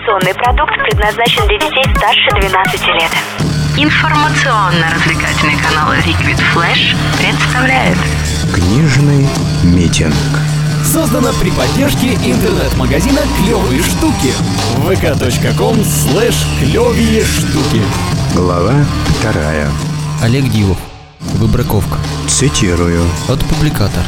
Информационный продукт предназначен для детей старше 12 лет. Информационно-развлекательный канал Liquid Flash представляет Книжный митинг. Создано при поддержке интернет-магазина «Клевые штуки» vk.com слэш клевые штуки. Глава вторая. Олег Дивов. Выбраковка. Цитирую. От публикатор.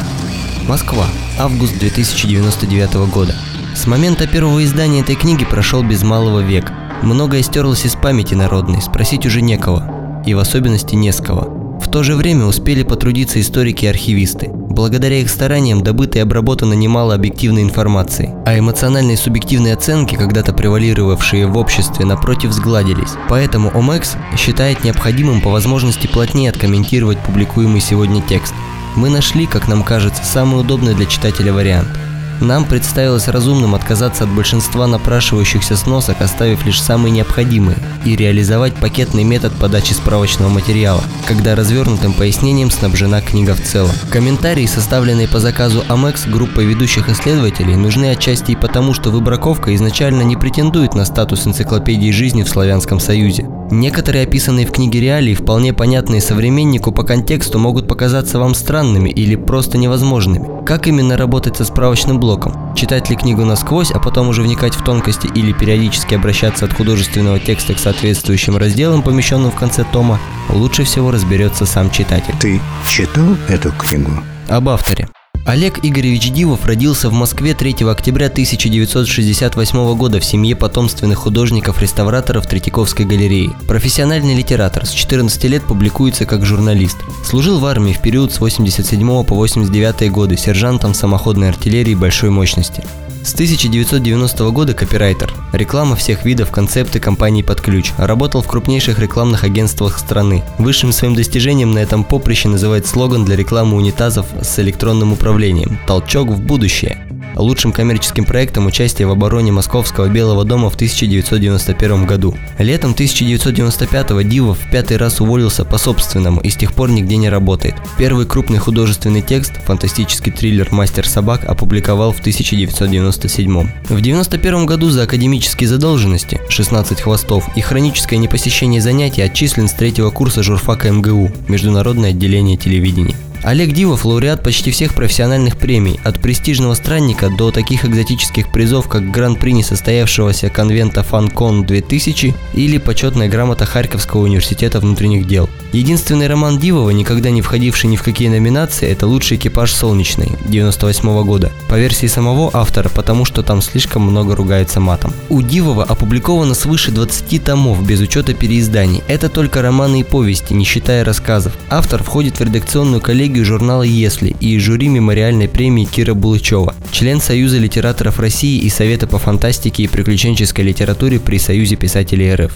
Москва. Август 2099 года. С момента первого издания этой книги прошел без малого век. Многое стерлось из памяти народной, спросить уже некого. И в особенности не с кого. В то же время успели потрудиться историки и архивисты. Благодаря их стараниям добыто и обработано немало объективной информации, а эмоциональные и субъективные оценки, когда-то превалировавшие в обществе, напротив сгладились. Поэтому ОМЭКС считает необходимым по возможности плотнее откомментировать публикуемый сегодня текст. Мы нашли, как нам кажется, самый удобный для читателя вариант – нам представилось разумным отказаться от большинства напрашивающихся сносок, оставив лишь самые необходимые, и реализовать пакетный метод подачи справочного материала, когда развернутым пояснением снабжена книга в целом. Комментарии, составленные по заказу Амекс группой ведущих исследователей, нужны отчасти и потому, что выбраковка изначально не претендует на статус энциклопедии жизни в Славянском Союзе. Некоторые описанные в книге реалии, вполне понятные современнику по контексту, могут показаться вам странными или просто невозможными. Как именно работать со справочным блоком? Читать ли книгу насквозь, а потом уже вникать в тонкости или периодически обращаться от художественного текста к соответствующим разделам, помещенным в конце тома, лучше всего разберется сам читатель. Ты читал эту книгу? Об авторе. Олег Игоревич Дивов родился в Москве 3 октября 1968 года в семье потомственных художников-реставраторов Третьяковской галереи. Профессиональный литератор, с 14 лет публикуется как журналист. Служил в армии в период с 87 по 89 годы сержантом самоходной артиллерии большой мощности. С 1990 года копирайтер. Реклама всех видов, концепты компании под ключ. Работал в крупнейших рекламных агентствах страны. Высшим своим достижением на этом поприще называет слоган для рекламы унитазов с электронным управлением «Толчок в будущее». Лучшим коммерческим проектом участия в обороне Московского Белого дома в 1991 году. Летом 1995 Дивов в пятый раз уволился по собственному и с тех пор нигде не работает. Первый крупный художественный текст, фантастический триллер «Мастер собак» опубликовал в 1997. В 1991 году за академические задолженности, 16 хвостов и хроническое непосещение занятий отчислен с третьего курса журфака МГУ, Международное отделение телевидения. Олег Дивов – лауреат почти всех профессиональных премий, от престижного странника до таких экзотических призов, как Гран-при несостоявшегося конвента Фанкон 2000 или почетная грамота Харьковского университета внутренних дел. Единственный роман Дивова, никогда не входивший ни в какие номинации, это «Лучший экипаж солнечный» 98 года. По версии самого автора, потому что там слишком много ругается матом. У Дивова опубликовано свыше 20 томов без учета переизданий. Это только романы и повести, не считая рассказов. Автор входит в редакционную коллегию коллегию журнала «Если» и жюри мемориальной премии Кира Булычева, член Союза литераторов России и Совета по фантастике и приключенческой литературе при Союзе писателей РФ.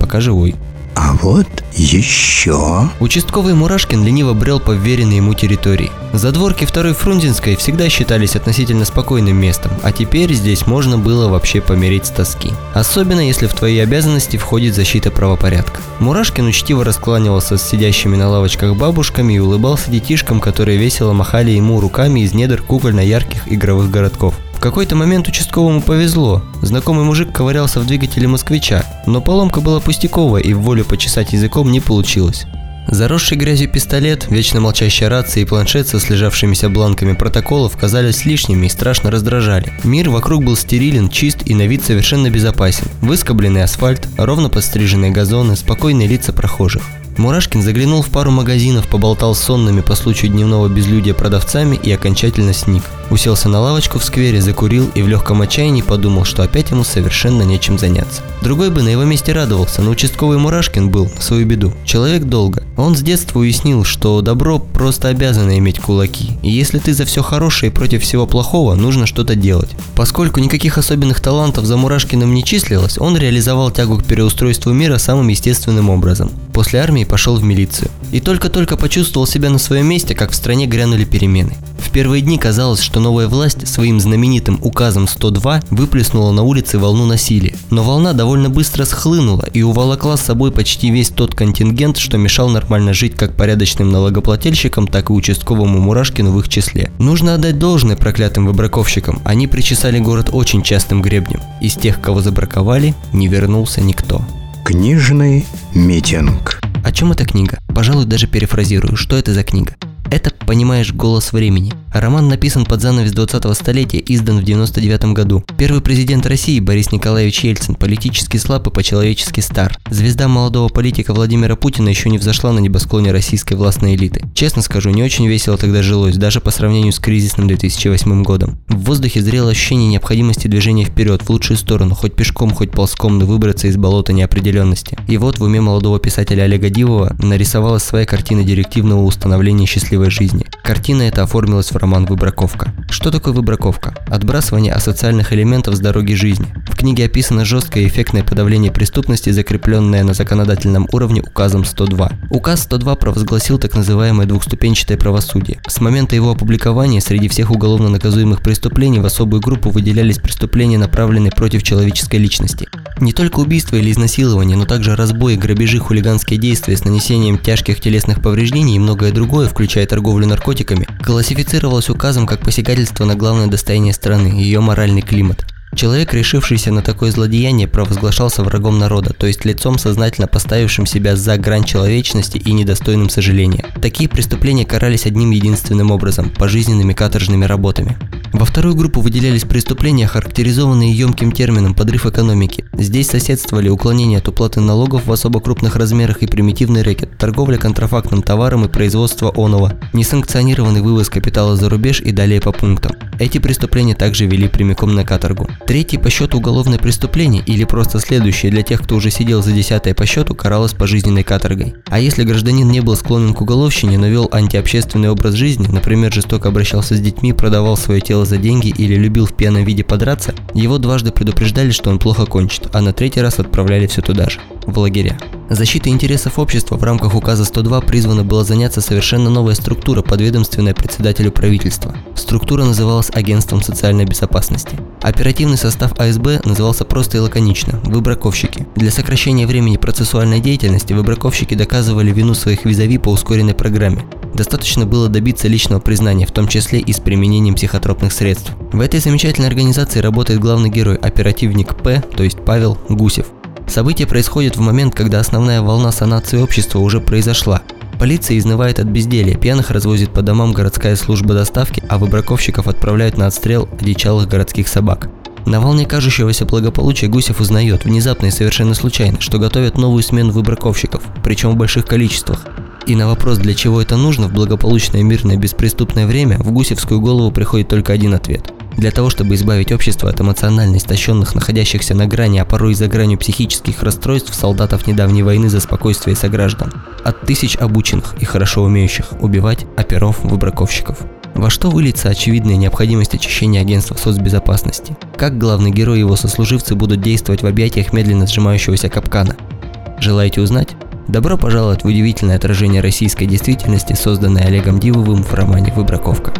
Пока живой. А вот еще... Участковый Мурашкин лениво брел по вверенной ему территории. Задворки второй Фрунзенской всегда считались относительно спокойным местом, а теперь здесь можно было вообще помереть с тоски. Особенно если в твои обязанности входит защита правопорядка. Мурашкин учтиво раскланивался с сидящими на лавочках бабушками и улыбался детишкам, которые весело махали ему руками из недр кукольно-ярких игровых городков. В какой-то момент участковому повезло. Знакомый мужик ковырялся в двигателе москвича, но поломка была пустяковая и в волю почесать языком не получилось. Заросший грязью пистолет, вечно молчащая рация и планшет со слежавшимися бланками протоколов казались лишними и страшно раздражали. Мир вокруг был стерилен, чист и на вид совершенно безопасен. Выскобленный асфальт, ровно подстриженные газоны, спокойные лица прохожих. Мурашкин заглянул в пару магазинов, поболтал с сонными по случаю дневного безлюдия продавцами и окончательно сник. Уселся на лавочку в сквере, закурил и в легком отчаянии подумал, что опять ему совершенно нечем заняться. Другой бы на его месте радовался, но участковый Мурашкин был, на свою беду, человек долго. Он с детства уяснил, что добро просто обязано иметь кулаки, и если ты за все хорошее и против всего плохого, нужно что-то делать. Поскольку никаких особенных талантов за Мурашкиным не числилось, он реализовал тягу к переустройству мира самым естественным образом. После армии пошел в милицию. И только-только почувствовал себя на своем месте, как в стране грянули перемены. В первые дни казалось, что новая власть своим знаменитым указом 102 выплеснула на улицы волну насилия. Но волна довольно быстро схлынула и уволокла с собой почти весь тот контингент, что мешал нормально жить как порядочным налогоплательщикам, так и участковому Мурашкину в их числе. Нужно отдать должное проклятым выбраковщикам. Они причесали город очень частым гребнем. Из тех, кого забраковали, не вернулся никто. Книжный митинг. О чем эта книга? Пожалуй, даже перефразирую. Что это за книга? Это, понимаешь, голос времени. Роман написан под занавес 20-го столетия, издан в 99 году. Первый президент России Борис Николаевич Ельцин политически слаб и по-человечески стар. Звезда молодого политика Владимира Путина еще не взошла на небосклоне российской властной элиты. Честно скажу, не очень весело тогда жилось, даже по сравнению с кризисным 2008 годом. В воздухе зрело ощущение необходимости движения вперед, в лучшую сторону, хоть пешком, хоть ползком, но выбраться из болота неопределенности. И вот в уме молодого писателя Олега Дивова нарисовалась своя картина директивного установления счастливой жизни. Картина эта оформилась в роман «Выбраковка». Что такое выбраковка? Отбрасывание асоциальных элементов с дороги жизни. В книге описано жесткое и эффектное подавление преступности, закрепленное на законодательном уровне указом 102. Указ 102 провозгласил так называемое двухступенчатое правосудие. С момента его опубликования среди всех уголовно наказуемых преступлений в особую группу выделялись преступления, направленные против человеческой личности. Не только убийство или изнасилование, но также разбои, грабежи, хулиганские действия с нанесением тяжких телесных повреждений и многое другое, включая торговлю наркотиками, классифицировалось указом как посягательство на главное достояние страны, ее моральный климат. Человек, решившийся на такое злодеяние, провозглашался врагом народа, то есть лицом, сознательно поставившим себя за грань человечности и недостойным сожаления. Такие преступления карались одним единственным образом – пожизненными каторжными работами. Во вторую группу выделялись преступления, характеризованные емким термином «подрыв экономики». Здесь соседствовали уклонение от уплаты налогов в особо крупных размерах и примитивный рэкет, торговля контрафактным товаром и производство оного, несанкционированный вывоз капитала за рубеж и далее по пунктам. Эти преступления также вели прямиком на каторгу. Третье по счету уголовное преступление или просто следующее для тех, кто уже сидел за десятое по счету, каралось пожизненной каторгой. А если гражданин не был склонен к уголовщине, но вел антиобщественный образ жизни, например, жестоко обращался с детьми, продавал свое тело за деньги или любил в пьяном виде подраться, его дважды предупреждали, что он плохо кончит, а на третий раз отправляли все туда же, в лагеря. Защитой интересов общества в рамках указа 102 призвана была заняться совершенно новая структура, подведомственная председателю правительства. Структура называлась Агентством социальной безопасности. Оперативный состав АСБ назывался просто и лаконично – выбраковщики. Для сокращения времени процессуальной деятельности выбраковщики доказывали вину своих визави по ускоренной программе. Достаточно было добиться личного признания, в том числе и с применением психотропных средств. В этой замечательной организации работает главный герой, оперативник П, то есть Павел Гусев. События происходят в момент, когда основная волна санации общества уже произошла. Полиция изнывает от безделия, пьяных развозит по домам городская служба доставки, а выбраковщиков отправляют на отстрел одичалых городских собак. На волне кажущегося благополучия Гусев узнает, внезапно и совершенно случайно, что готовят новую смену выбраковщиков, причем в больших количествах. И на вопрос, для чего это нужно в благополучное, мирное, беспреступное время, в Гусевскую голову приходит только один ответ – для того, чтобы избавить общество от эмоционально истощенных, находящихся на грани, а порой и за гранью психических расстройств солдатов недавней войны за спокойствие сограждан. От тысяч обученных и хорошо умеющих убивать оперов, выбраковщиков. Во что выльется очевидная необходимость очищения агентства соцбезопасности? Как главный герой и его сослуживцы будут действовать в объятиях медленно сжимающегося капкана? Желаете узнать? Добро пожаловать в удивительное отражение российской действительности, созданное Олегом Дивовым в романе «Выбраковка».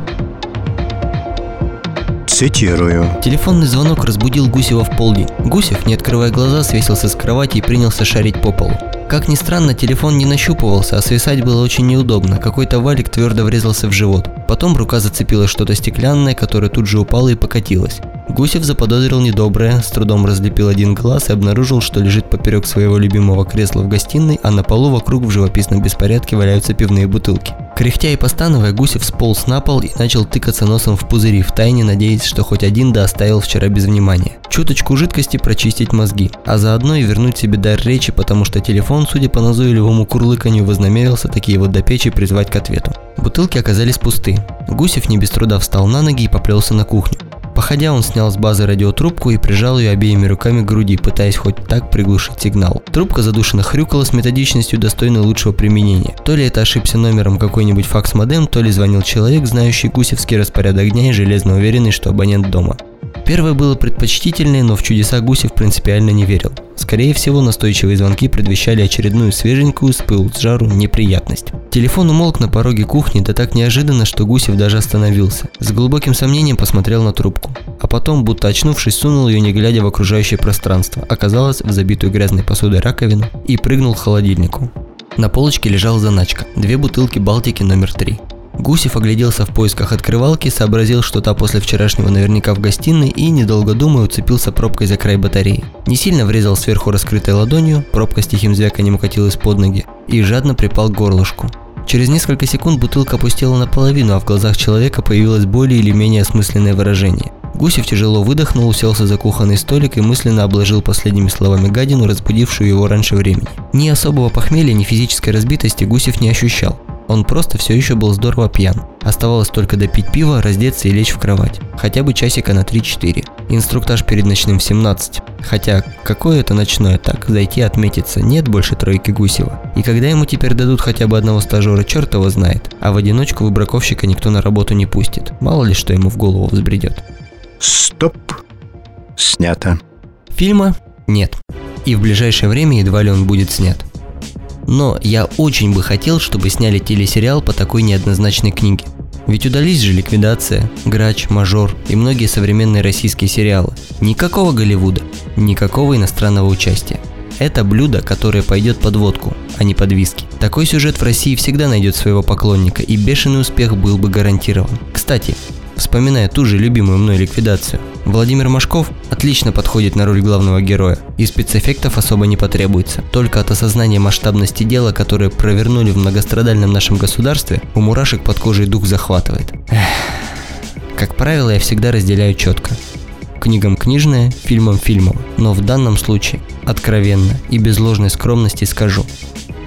Цитирую. Телефонный звонок разбудил Гусева в полдень. Гусев, не открывая глаза, свесился с кровати и принялся шарить по полу. Как ни странно, телефон не нащупывался, а свисать было очень неудобно. Какой-то валик твердо врезался в живот. Потом рука зацепила что-то стеклянное, которое тут же упало и покатилось. Гусев заподозрил недоброе, с трудом разлепил один глаз и обнаружил, что лежит поперек своего любимого кресла в гостиной, а на полу вокруг в живописном беспорядке валяются пивные бутылки. Кряхтя и постановая, Гусев сполз на пол и начал тыкаться носом в пузыри, втайне надеясь, что хоть один да оставил вчера без внимания. Чуточку жидкости прочистить мозги, а заодно и вернуть себе дар речи, потому что телефон, судя по назойливому курлыканью, вознамерился такие вот до печи призвать к ответу. Бутылки оказались пусты. Гусев не без труда встал на ноги и поплелся на кухню. Походя, он снял с базы радиотрубку и прижал ее обеими руками к груди, пытаясь хоть так приглушить сигнал. Трубка задушенно хрюкала с методичностью, достойной лучшего применения. То ли это ошибся номером какой-нибудь факс-модем, то ли звонил человек, знающий гусевский распорядок дня и железно уверенный, что абонент дома. Первое было предпочтительнее, но в чудеса Гусев принципиально не верил. Скорее всего, настойчивые звонки предвещали очередную свеженькую с пылу с жару неприятность. Телефон умолк на пороге кухни, да так неожиданно, что Гусев даже остановился. С глубоким сомнением посмотрел на трубку. А потом, будто очнувшись, сунул ее, не глядя в окружающее пространство. Оказалось, в забитую грязной посудой раковину и прыгнул к холодильнику. На полочке лежала заначка. Две бутылки Балтики номер три. Гусев огляделся в поисках открывалки, сообразил, что та после вчерашнего наверняка в гостиной и, недолго думая, уцепился пробкой за край батареи. Не сильно врезал сверху раскрытой ладонью, пробка с тихим звяканием укатилась под ноги и жадно припал к горлышку. Через несколько секунд бутылка опустела наполовину, а в глазах человека появилось более или менее осмысленное выражение. Гусев тяжело выдохнул, уселся за кухонный столик и мысленно обложил последними словами гадину, разбудившую его раньше времени. Ни особого похмелья, ни физической разбитости Гусев не ощущал. Он просто все еще был здорово пьян. Оставалось только допить пиво, раздеться и лечь в кровать. Хотя бы часика на 3-4. Инструктаж перед ночным в 17. Хотя, какое это ночное так, зайти отметиться, нет больше тройки Гусева. И когда ему теперь дадут хотя бы одного стажера, черт его знает. А в одиночку выбраковщика никто на работу не пустит. Мало ли что ему в голову взбредет. Стоп. Снято. Фильма нет. И в ближайшее время едва ли он будет снят. Но я очень бы хотел, чтобы сняли телесериал по такой неоднозначной книге. Ведь удались же ликвидация, грач, мажор и многие современные российские сериалы. Никакого Голливуда, никакого иностранного участия. Это блюдо, которое пойдет под водку, а не под виски. Такой сюжет в России всегда найдет своего поклонника, и бешеный успех был бы гарантирован. Кстати, вспоминая ту же любимую мной ликвидацию. Владимир Машков отлично подходит на роль главного героя, и спецэффектов особо не потребуется. Только от осознания масштабности дела, которое провернули в многострадальном нашем государстве, у мурашек под кожей дух захватывает. Эх. Как правило, я всегда разделяю четко. Книгам книжное, фильмам фильмово. Но в данном случае, откровенно и без ложной скромности скажу,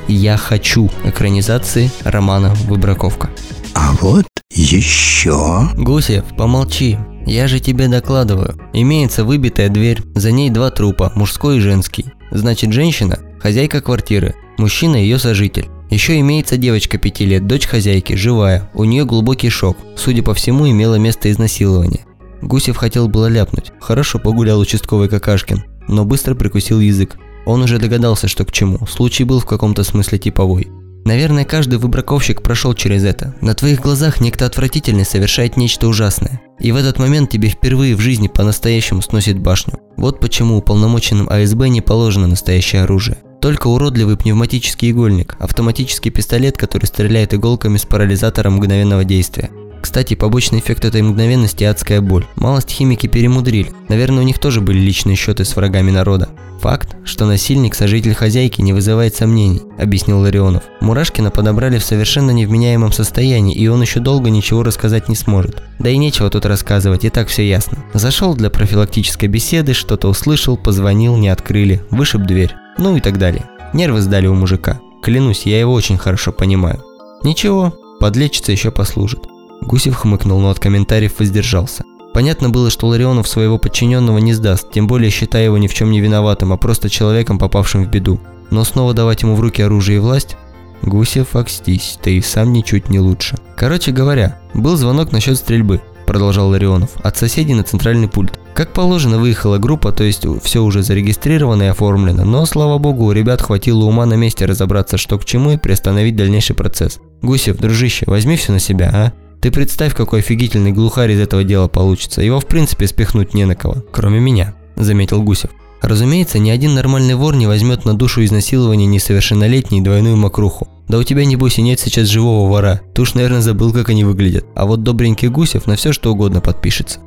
я хочу экранизации романа «Выбраковка». А вот еще... Гусев, помолчи. Я же тебе докладываю. Имеется выбитая дверь, за ней два трупа, мужской и женский. Значит, женщина – хозяйка квартиры, мужчина – ее сожитель. Еще имеется девочка пяти лет, дочь хозяйки, живая. У нее глубокий шок. Судя по всему, имело место изнасилование. Гусев хотел было ляпнуть. Хорошо погулял участковый Какашкин, но быстро прикусил язык. Он уже догадался, что к чему. Случай был в каком-то смысле типовой. Наверное, каждый выбраковщик прошел через это. На твоих глазах некто отвратительный совершает нечто ужасное. И в этот момент тебе впервые в жизни по-настоящему сносит башню. Вот почему уполномоченным АСБ не положено настоящее оружие. Только уродливый пневматический игольник, автоматический пистолет, который стреляет иголками с парализатором мгновенного действия. Кстати, побочный эффект этой мгновенности – адская боль. Малость химики перемудрили. Наверное, у них тоже были личные счеты с врагами народа. Факт, что насильник – сожитель хозяйки, не вызывает сомнений, объяснил Ларионов. Мурашкина подобрали в совершенно невменяемом состоянии, и он еще долго ничего рассказать не сможет. Да и нечего тут рассказывать, и так все ясно. Зашел для профилактической беседы, что-то услышал, позвонил, не открыли, вышиб дверь. Ну и так далее. Нервы сдали у мужика. Клянусь, я его очень хорошо понимаю. Ничего, подлечится еще послужит. Гусев хмыкнул, но от комментариев воздержался. Понятно было, что Ларионов своего подчиненного не сдаст, тем более считая его ни в чем не виноватым, а просто человеком, попавшим в беду. Но снова давать ему в руки оружие и власть? Гусев, окстись, ты и сам ничуть не лучше. Короче говоря, был звонок насчет стрельбы, продолжал Ларионов, от соседей на центральный пульт. Как положено, выехала группа, то есть все уже зарегистрировано и оформлено, но, слава богу, у ребят хватило ума на месте разобраться, что к чему, и приостановить дальнейший процесс. Гусев, дружище, возьми все на себя, а? Ты представь, какой офигительный глухарь из этого дела получится. Его в принципе спихнуть не на кого, кроме меня», – заметил Гусев. Разумеется, ни один нормальный вор не возьмет на душу изнасилования несовершеннолетней двойную мокруху. Да у тебя, небось, и нет сейчас живого вора. Ты уж, наверное, забыл, как они выглядят. А вот добренький Гусев на все что угодно подпишется.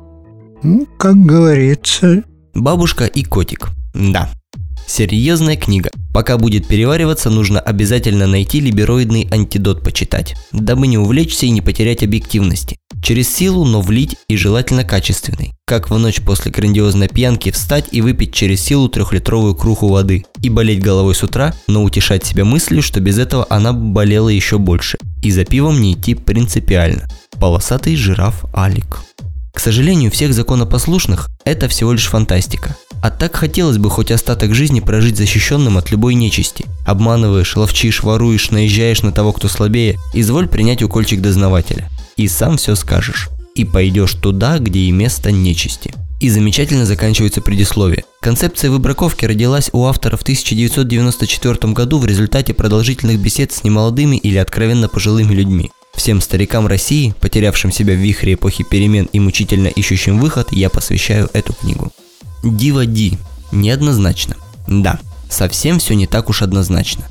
Ну, как говорится... Бабушка и котик. Да. Серьезная книга. Пока будет перевариваться, нужно обязательно найти либероидный антидот почитать, дабы не увлечься и не потерять объективности. Через силу, но влить и желательно качественный. Как в ночь после грандиозной пьянки встать и выпить через силу трехлитровую круху воды. И болеть головой с утра, но утешать себя мыслью, что без этого она болела еще больше. И за пивом не идти принципиально. Полосатый жираф Алик. К сожалению, всех законопослушных это всего лишь фантастика. А так хотелось бы хоть остаток жизни прожить защищенным от любой нечисти. Обманываешь, ловчишь, воруешь, наезжаешь на того, кто слабее, изволь принять укольчик дознавателя. И сам все скажешь. И пойдешь туда, где и место нечисти. И замечательно заканчивается предисловие. Концепция выбраковки родилась у автора в 1994 году в результате продолжительных бесед с немолодыми или откровенно пожилыми людьми. Всем старикам России, потерявшим себя в вихре эпохи перемен и мучительно ищущим выход, я посвящаю эту книгу. Дива Ди. Неоднозначно. Да, совсем все не так уж однозначно.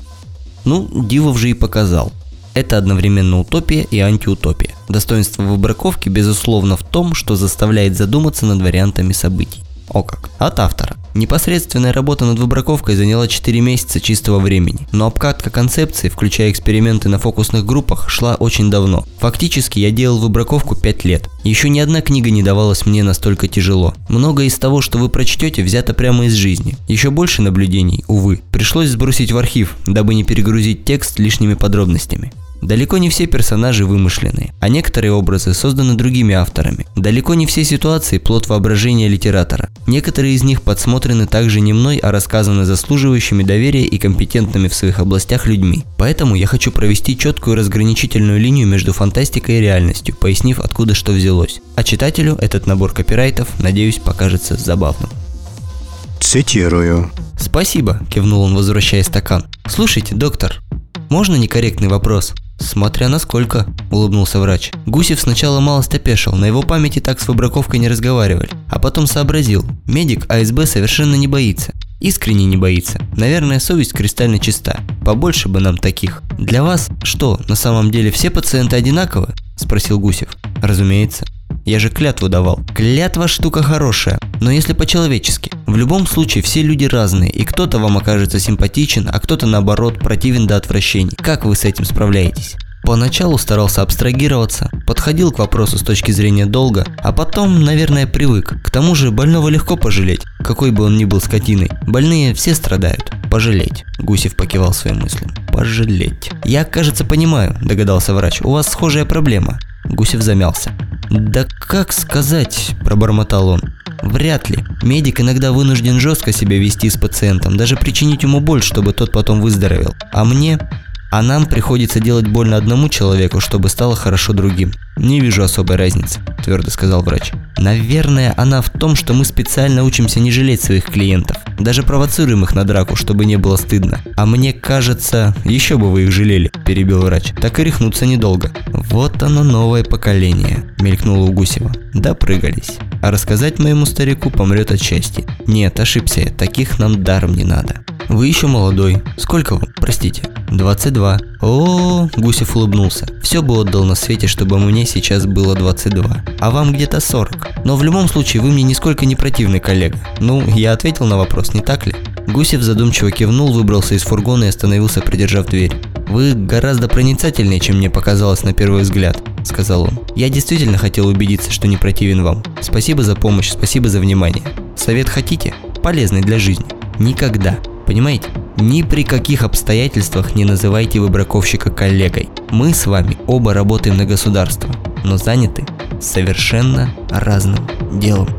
Ну, Дивов же и показал. Это одновременно утопия и антиутопия. Достоинство выбраковки, безусловно, в том, что заставляет задуматься над вариантами событий. О как. От автора. Непосредственная работа над выбраковкой заняла 4 месяца чистого времени, но обкатка концепции, включая эксперименты на фокусных группах, шла очень давно. Фактически я делал выбраковку 5 лет. Еще ни одна книга не давалась мне настолько тяжело. Многое из того, что вы прочтете, взято прямо из жизни. Еще больше наблюдений, увы, пришлось сбросить в архив, дабы не перегрузить текст лишними подробностями. Далеко не все персонажи вымышленные, а некоторые образы созданы другими авторами. Далеко не все ситуации – плод воображения литератора. Некоторые из них подсмотрены также не мной, а рассказаны заслуживающими доверия и компетентными в своих областях людьми. Поэтому я хочу провести четкую разграничительную линию между фантастикой и реальностью, пояснив откуда что взялось. А читателю этот набор копирайтов, надеюсь, покажется забавным. Цитирую. «Спасибо», – кивнул он, возвращая стакан. «Слушайте, доктор, можно некорректный вопрос?» «Смотря насколько», – улыбнулся врач. Гусев сначала малость опешил, на его памяти так с выбраковкой не разговаривали. А потом сообразил, медик АСБ совершенно не боится. Искренне не боится. Наверное, совесть кристально чиста. Побольше бы нам таких. Для вас что, на самом деле все пациенты одинаковы? Спросил Гусев. Разумеется. Я же клятву давал. Клятва штука хорошая, но если по-человечески. В любом случае все люди разные, и кто-то вам окажется симпатичен, а кто-то наоборот противен до отвращения. Как вы с этим справляетесь? Поначалу старался абстрагироваться, подходил к вопросу с точки зрения долга, а потом, наверное, привык. К тому же больного легко пожалеть, какой бы он ни был скотиной. Больные все страдают. Пожалеть. Гусев покивал своим мыслям. Пожалеть. Я, кажется, понимаю, догадался врач. У вас схожая проблема. Гусев замялся. «Да как сказать?» – пробормотал он. Вряд ли. Медик иногда вынужден жестко себя вести с пациентом, даже причинить ему боль, чтобы тот потом выздоровел. А мне а нам приходится делать больно одному человеку, чтобы стало хорошо другим. Не вижу особой разницы, твердо сказал врач. Наверное, она в том, что мы специально учимся не жалеть своих клиентов. Даже провоцируем их на драку, чтобы не было стыдно. А мне кажется, еще бы вы их жалели, перебил врач. Так и рехнуться недолго. Вот оно новое поколение, мелькнуло у Гусева. Допрыгались. А рассказать моему старику помрет от счастья. Нет, ошибся я, таких нам даром не надо. Вы еще молодой. Сколько вам, простите? 22. О, Гусев улыбнулся. Все бы отдал на свете, чтобы мне сейчас было 22. А вам где-то 40. Но в любом случае вы мне нисколько не противный коллега. Ну, я ответил на вопрос, не так ли? Гусев задумчиво кивнул, выбрался из фургона и остановился, придержав дверь. «Вы гораздо проницательнее, чем мне показалось на первый взгляд», – сказал он. «Я действительно хотел убедиться, что не противен вам. Спасибо за помощь, спасибо за внимание. Совет хотите? Полезный для жизни. Никогда Понимаете? Ни при каких обстоятельствах не называйте выбраковщика коллегой. Мы с вами оба работаем на государство, но заняты совершенно разным делом.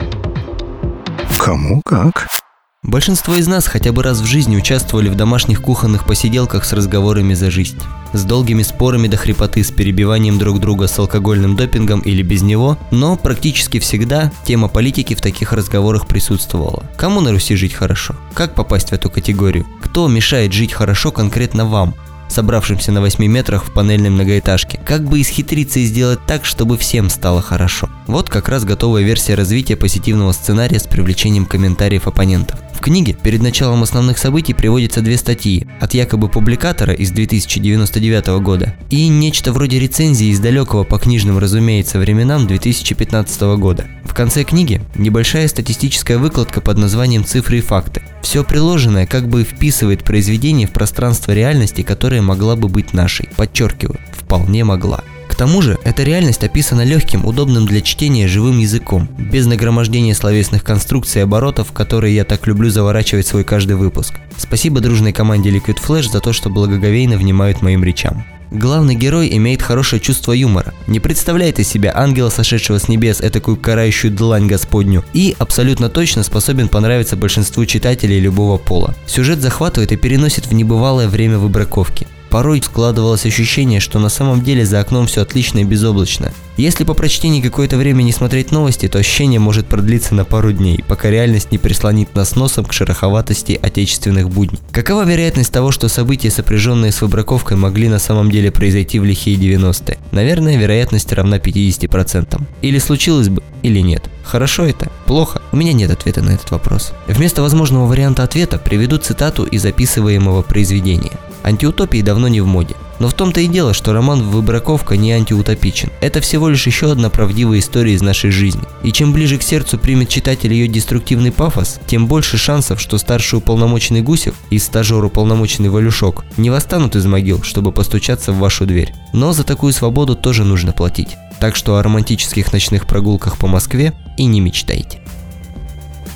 Кому как? Большинство из нас хотя бы раз в жизни участвовали в домашних кухонных посиделках с разговорами за жизнь. С долгими спорами до хрипоты, с перебиванием друг друга с алкогольным допингом или без него, но практически всегда тема политики в таких разговорах присутствовала. Кому на Руси жить хорошо? Как попасть в эту категорию? Кто мешает жить хорошо конкретно вам? Собравшимся на 8 метрах в панельной многоэтажке. Как бы исхитриться и сделать так, чтобы всем стало хорошо. Вот как раз готовая версия развития позитивного сценария с привлечением комментариев оппонентов. В книге перед началом основных событий приводятся две статьи от якобы публикатора из 2099 года и нечто вроде рецензии из далекого по книжным, разумеется, временам 2015 года. В конце книги небольшая статистическая выкладка под названием «Цифры и факты». Все приложенное как бы вписывает произведение в пространство реальности, которая могла бы быть нашей. Подчеркиваю, вполне могла. К тому же, эта реальность описана легким, удобным для чтения живым языком, без нагромождения словесных конструкций и оборотов, которые я так люблю заворачивать свой каждый выпуск. Спасибо дружной команде Liquid Flash за то, что благоговейно внимают моим речам. Главный герой имеет хорошее чувство юмора, не представляет из себя ангела, сошедшего с небес, этакую карающую длань господню, и абсолютно точно способен понравиться большинству читателей любого пола. Сюжет захватывает и переносит в небывалое время выбраковки. Порой складывалось ощущение, что на самом деле за окном все отлично и безоблачно. Если по прочтении какое-то время не смотреть новости, то ощущение может продлиться на пару дней, пока реальность не прислонит нас носом к шероховатости отечественных будней. Какова вероятность того, что события, сопряженные с выбраковкой, могли на самом деле произойти в лихие 90-е? Наверное, вероятность равна 50%. Или случилось бы, или нет. Хорошо это? Плохо? У меня нет ответа на этот вопрос. Вместо возможного варианта ответа приведу цитату из записываемого произведения. Антиутопии давно не в моде. Но в том-то и дело, что роман «Выбраковка» не антиутопичен. Это всего лишь еще одна правдивая история из нашей жизни. И чем ближе к сердцу примет читатель ее деструктивный пафос, тем больше шансов, что старший уполномоченный Гусев и стажер уполномоченный Валюшок не восстанут из могил, чтобы постучаться в вашу дверь. Но за такую свободу тоже нужно платить. Так что о романтических ночных прогулках по Москве и не мечтайте.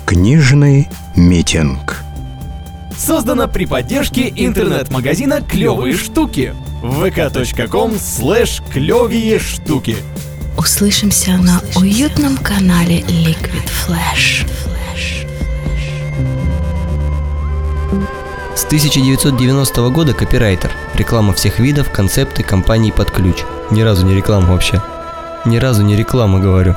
Книжный митинг. Создано при поддержке интернет-магазина «Клевые штуки» vk.com слэш клевые штуки. Услышимся на уютном канале Liquid Flash. С 1990 года копирайтер. Реклама всех видов, концепты компаний под ключ. Ни разу не реклама вообще. Ни разу не реклама, говорю.